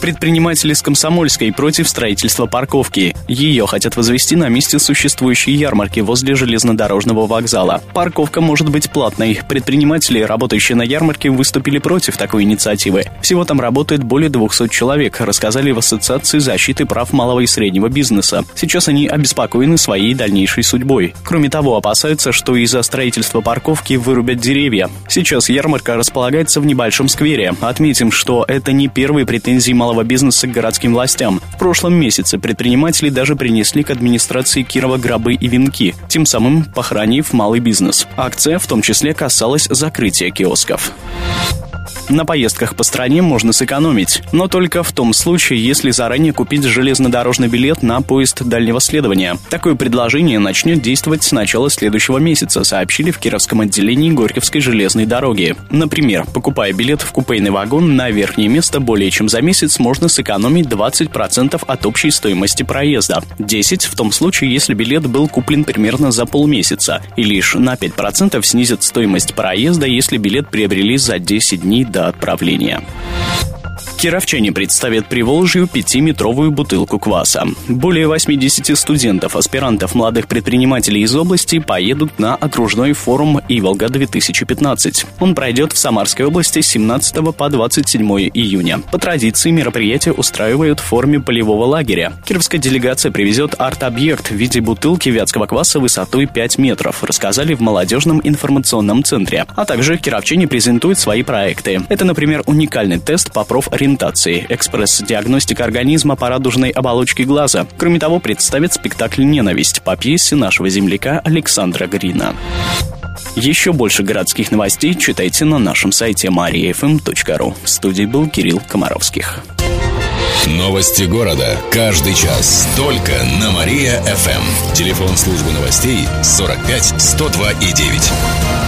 Предприниматели с Комсомольской против строительства парковки. Ее хотят возвести на месте существующей ярмарки возле железнодорожного вокзала. Парковка может быть платной. Предприниматели, работающие на ярмарке, выступили против такой инициативы. Всего там работает более 200 человек, рассказали в Ассоциации защиты прав малого и среднего бизнеса. Сейчас они обеспокоены своей дальнейшей судьбой. Кроме того, опасаются, что из-за строительства парковки вырубят деревья. Сейчас ярмарка располагается в небольшом сквере. Отметим, что это не первые претензии малого малого бизнеса к городским властям. В прошлом месяце предприниматели даже принесли к администрации Кирова гробы и венки, тем самым похоронив малый бизнес. Акция в том числе касалась закрытия киосков. На поездках по стране можно сэкономить, но только в том случае, если заранее купить железнодорожный билет на поезд дальнего следования. Такое предложение начнет действовать с начала следующего месяца, сообщили в Кировском отделении Горьковской железной дороги. Например, покупая билет в купейный вагон на верхнее место более чем за месяц, можно сэкономить 20% от общей стоимости проезда. 10% в том случае, если билет был куплен примерно за полмесяца. И лишь на 5% снизят стоимость проезда, если билет приобрели за 10 дней до отправления. Кировчане представят Приволжью пятиметровую бутылку кваса. Более 80 студентов, аспирантов, молодых предпринимателей из области поедут на окружной форум «Иволга-2015». Он пройдет в Самарской области с 17 по 27 июня. По традиции мероприятие устраивают в форме полевого лагеря. Кировская делегация привезет арт-объект в виде бутылки вятского кваса высотой 5 метров, рассказали в молодежном информационном центре. А также кировчане презентуют свои проекты. Это, например, уникальный тест по профориентации ориентации, экспресс-диагностика организма по радужной оболочке глаза. Кроме того, представит спектакль «Ненависть» по пьесе нашего земляка Александра Грина. Еще больше городских новостей читайте на нашем сайте mariafm.ru. В студии был Кирилл Комаровских. Новости города. Каждый час. Только на Мария-ФМ. Телефон службы новостей 45 102 и 9.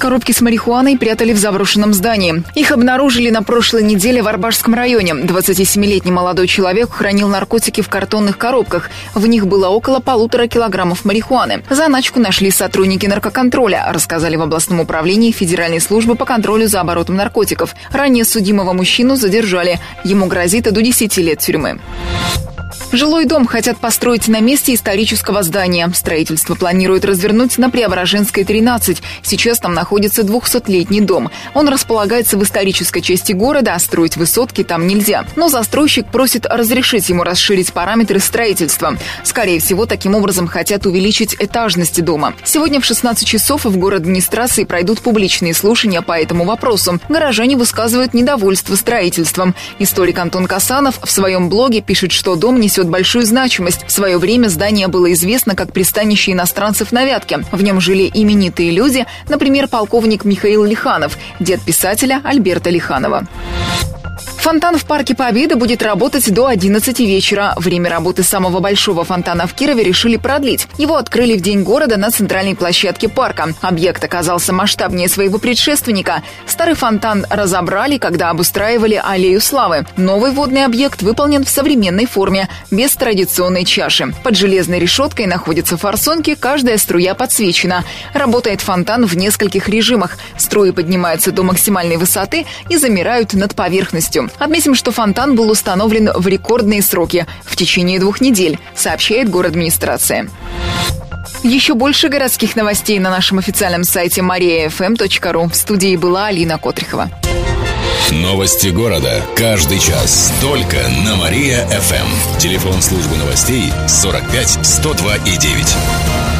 Коробки с марихуаной прятали в заброшенном здании. Их обнаружили на прошлой неделе в Арбашском районе. 27-летний молодой человек хранил наркотики в картонных коробках. В них было около полутора килограммов марихуаны. Заначку нашли сотрудники наркоконтроля, рассказали в областном управлении Федеральной службы по контролю за оборотом наркотиков. Ранее судимого мужчину задержали. Ему грозит до 10 лет тюрьмы. Жилой дом хотят построить на месте исторического здания. Строительство планируют развернуть на Преображенской 13. Сейчас там находится 200-летний дом. Он располагается в исторической части города, а строить высотки там нельзя. Но застройщик просит разрешить ему расширить параметры строительства. Скорее всего, таким образом хотят увеличить этажности дома. Сегодня в 16 часов в город администрации пройдут публичные слушания по этому вопросу. Горожане высказывают недовольство строительством. Историк Антон Касанов в своем блоге пишет, что дом несет большую значимость. В свое время здание было известно как пристанище иностранцев на Вятке. В нем жили именитые люди, например, полковник Михаил Лиханов, дед писателя Альберта Лиханова. Фонтан в Парке Победы будет работать до 11 вечера. Время работы самого большого фонтана в Кирове решили продлить. Его открыли в День города на центральной площадке парка. Объект оказался масштабнее своего предшественника. Старый фонтан разобрали, когда обустраивали аллею славы. Новый водный объект выполнен в современной форме, без традиционной чаши. Под железной решеткой находятся форсунки, каждая струя подсвечена. Работает фонтан в нескольких режимах. Струи поднимаются до максимальной высоты и замирают над поверхностью. Отметим, что фонтан был установлен в рекордные сроки – в течение двух недель, сообщает город администрация. Еще больше городских новостей на нашем официальном сайте mariafm.ru. В студии была Алина Котрихова. Новости города. Каждый час. Только на Мария-ФМ. Телефон службы новостей 45 102 и 9.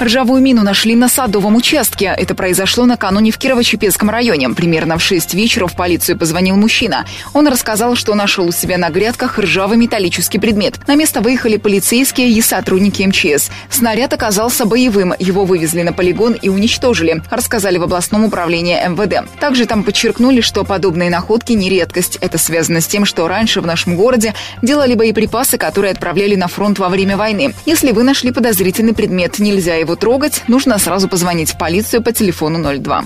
Ржавую мину нашли на садовом участке. Это произошло накануне в Кирово-Чепецком районе. Примерно в 6 вечера в полицию позвонил мужчина. Он рассказал, что нашел у себя на грядках ржавый металлический предмет. На место выехали полицейские и сотрудники МЧС. Снаряд оказался боевым. Его вывезли на полигон и уничтожили, рассказали в областном управлении МВД. Также там подчеркнули, что подобные находки не редкость. Это связано с тем, что раньше в нашем городе делали боеприпасы, которые отправляли на фронт во время войны. Если вы нашли подозрительный предмет, нельзя его его трогать, нужно сразу позвонить в полицию по телефону 02.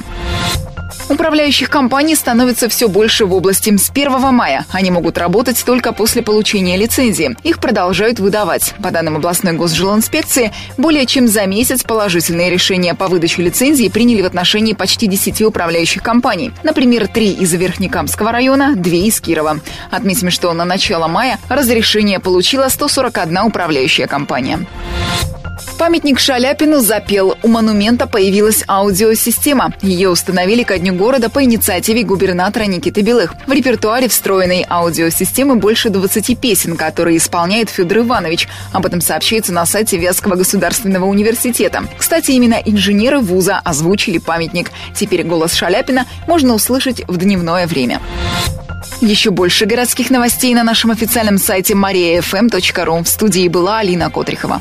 Управляющих компаний становится все больше в области. С 1 мая они могут работать только после получения лицензии. Их продолжают выдавать. По данным областной госжилинспекции, более чем за месяц положительные решения по выдаче лицензии приняли в отношении почти 10 управляющих компаний. Например, три из Верхнекамского района, две из Кирова. Отметим, что на начало мая разрешение получила 141 управляющая компания. Памятник Шаляпину запел. У монумента появилась аудиосистема. Ее установили ко дню города по инициативе губернатора Никиты Белых. В репертуаре встроенной аудиосистемы больше 20 песен, которые исполняет Федор Иванович. Об этом сообщается на сайте Вятского государственного университета. Кстати, именно инженеры вуза озвучили памятник. Теперь голос Шаляпина можно услышать в дневное время. Еще больше городских новостей на нашем официальном сайте mariafm.ru. В студии была Алина Котрихова.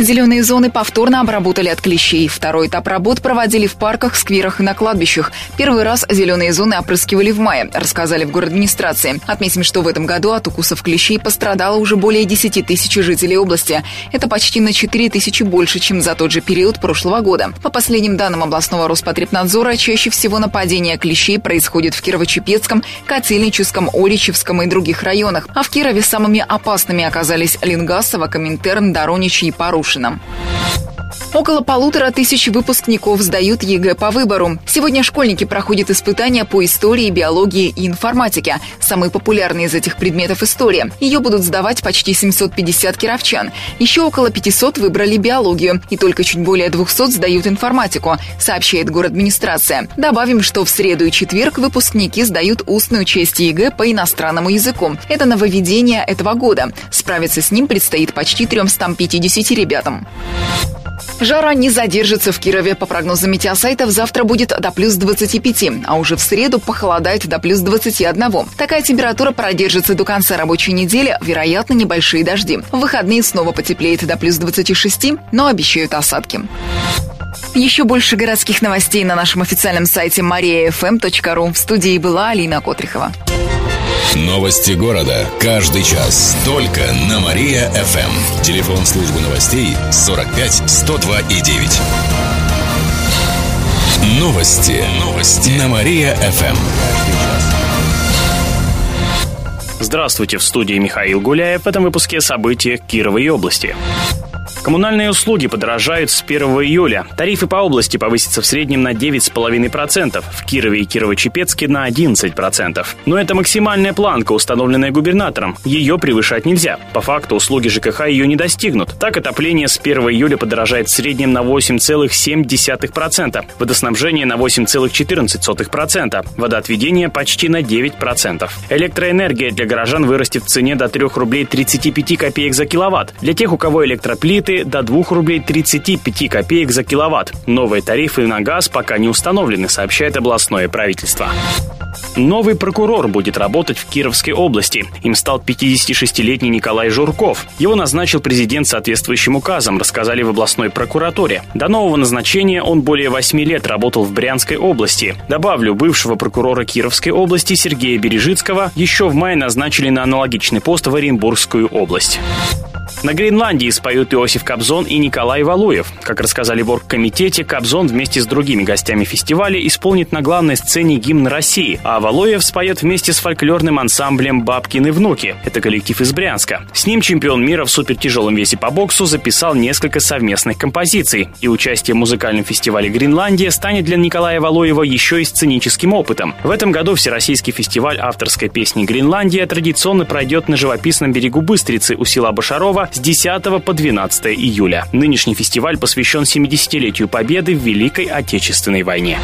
Зеленые зоны повторно обработали от клещей. Второй этап работ проводили в парках, скверах и на кладбищах. Первый раз зеленые зоны опрыскивали в мае, рассказали в администрации. Отметим, что в этом году от укусов клещей пострадало уже более 10 тысяч жителей области. Это почти на 4 тысячи больше, чем за тот же период прошлого года. По последним данным областного Роспотребнадзора, чаще всего нападения клещей происходит в Кирово-Чепецком, Котельническом, Оричевском и других районах. А в Кирове самыми опасными оказались Ленгасово, Коминтерн, Доронич и Паруш. Волошином. Около полутора тысяч выпускников сдают ЕГЭ по выбору. Сегодня школьники проходят испытания по истории, биологии и информатике. Самый популярный из этих предметов – история. Ее будут сдавать почти 750 кировчан. Еще около 500 выбрали биологию. И только чуть более 200 сдают информатику, сообщает горадминистрация. Добавим, что в среду и четверг выпускники сдают устную часть ЕГЭ по иностранному языку. Это нововведение этого года. Справиться с ним предстоит почти 350 ребятам. Жара не задержится в Кирове. По прогнозам метеосайтов, завтра будет до плюс 25, а уже в среду похолодает до плюс 21. Такая температура продержится до конца рабочей недели, вероятно, небольшие дожди. В выходные снова потеплеет до плюс 26, но обещают осадки. Еще больше городских новостей на нашем официальном сайте mariafm.ru. В студии была Алина Котрихова. Новости города. Каждый час. Только на Мария-ФМ. Телефон службы новостей 45 102 и 9. Новости. Новости. На Мария-ФМ. Здравствуйте, в студии Михаил Гуляев. В этом выпуске события Кировой области. Коммунальные услуги подорожают с 1 июля. Тарифы по области повысятся в среднем на 9,5%, в Кирове и Кирово-Чепецке на 11%. Но это максимальная планка, установленная губернатором. Ее превышать нельзя. По факту услуги ЖКХ ее не достигнут. Так отопление с 1 июля подорожает в среднем на 8,7%, водоснабжение на 8,14%, водоотведение почти на 9%. Электроэнергия для горожан вырастет в цене до 3 рублей 35 копеек за киловатт. Для тех, у кого электроплиты тарифы до 2 рублей 35 копеек за киловатт. Новые тарифы на газ пока не установлены, сообщает областное правительство. Новый прокурор будет работать в Кировской области. Им стал 56-летний Николай Журков. Его назначил президент соответствующим указом, рассказали в областной прокуратуре. До нового назначения он более 8 лет работал в Брянской области. Добавлю, бывшего прокурора Кировской области Сергея Бережицкого еще в мае назначили на аналогичный пост в Оренбургскую область. На Гренландии споют Иосиф Кобзон и Николай Валуев. Как рассказали в оргкомитете, Кобзон вместе с другими гостями фестиваля исполнит на главной сцене гимн России, А Валуев споет вместе с фольклорным ансамблем «Бабкины внуки». Это коллектив из Брянска. С ним чемпион мира в супертяжелом весе по боксу записал несколько совместных композиций. И участие в музыкальном фестивале «Гренландия» станет для Николая Валуева еще и сценическим опытом. В этом году Всероссийский фестиваль авторской песни «Гренландия» традиционно пройдет на живописном берегу Быстрицы у села Башарова с 10 по 12 июля. Нынешний фестиваль посвящен 70-летию Победы в Великой Отечественной войне.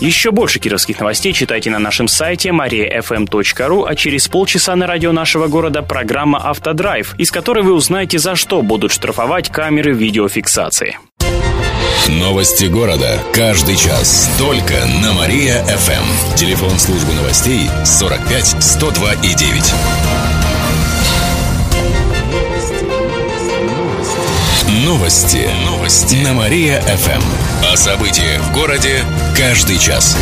Еще больше кировских новостей читайте на нашем сайте mariafm.ru, а через полчаса на радио нашего города программа «Автодрайв», из которой вы узнаете, за что будут штрафовать камеры видеофиксации. Новости города. Каждый час. Только на Мария-ФМ. Телефон службы новостей 45 102 и 9. Новости. Новости. На Мария-ФМ. О событиях в городе каждый час.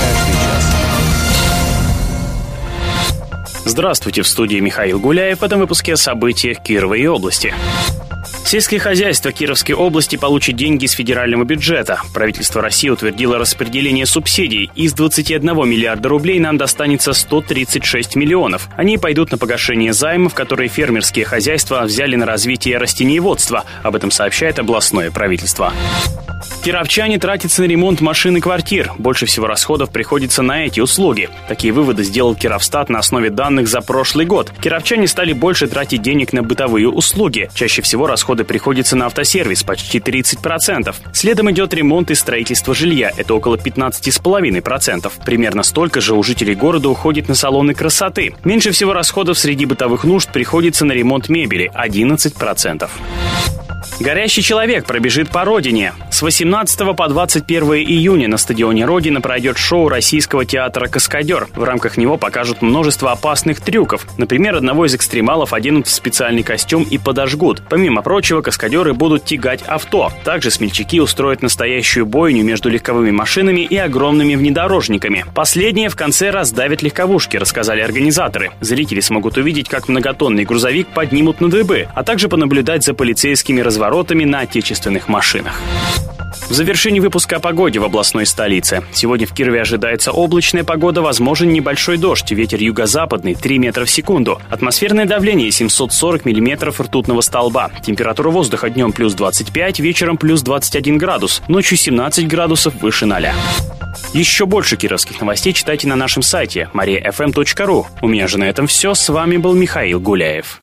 Здравствуйте, в студии Михаил Гуляев. В этом выпуске о событиях Кировой области. Сельское хозяйство Кировской области получит деньги из федерального бюджета. Правительство России утвердило распределение субсидий. Из 21 миллиарда рублей нам достанется 136 миллионов. Они пойдут на погашение займов, которые фермерские хозяйства взяли на развитие растениеводства. Об этом сообщает областное правительство. Кировчане тратятся на ремонт машин и квартир. Больше всего расходов приходится на эти услуги. Такие выводы сделал Кировстат на основе данных за прошлый год. Кировчане стали больше тратить денег на бытовые услуги. Чаще всего расходы приходятся на автосервис, почти 30%. Следом идет ремонт и строительство жилья, это около 15,5%. Примерно столько же у жителей города уходит на салоны красоты. Меньше всего расходов среди бытовых нужд приходится на ремонт мебели – 11%. Горящий человек пробежит по родине. С 18 по 21 июня на стадионе Родина пройдет шоу российского театра «Каскадер». В рамках него покажут множество опасных трюков. Например, одного из экстремалов оденут в специальный костюм и подожгут. Помимо прочего, каскадеры будут тягать авто. Также смельчаки устроят настоящую бойню между легковыми машинами и огромными внедорожниками. Последние в конце раздавят легковушки, рассказали организаторы. Зрители смогут увидеть, как многотонный грузовик поднимут на дыбы, а также понаблюдать за полицейскими разворотами разворотами на отечественных машинах. В завершении выпуска о погоде в областной столице. Сегодня в Кирове ожидается облачная погода, возможен небольшой дождь, ветер юго-западный 3 метра в секунду. Атмосферное давление 740 миллиметров ртутного столба. Температура воздуха днем плюс 25, вечером плюс 21 градус, ночью 17 градусов выше 0. Еще больше кировских новостей читайте на нашем сайте mariafm.ru. У меня же на этом все. С вами был Михаил Гуляев.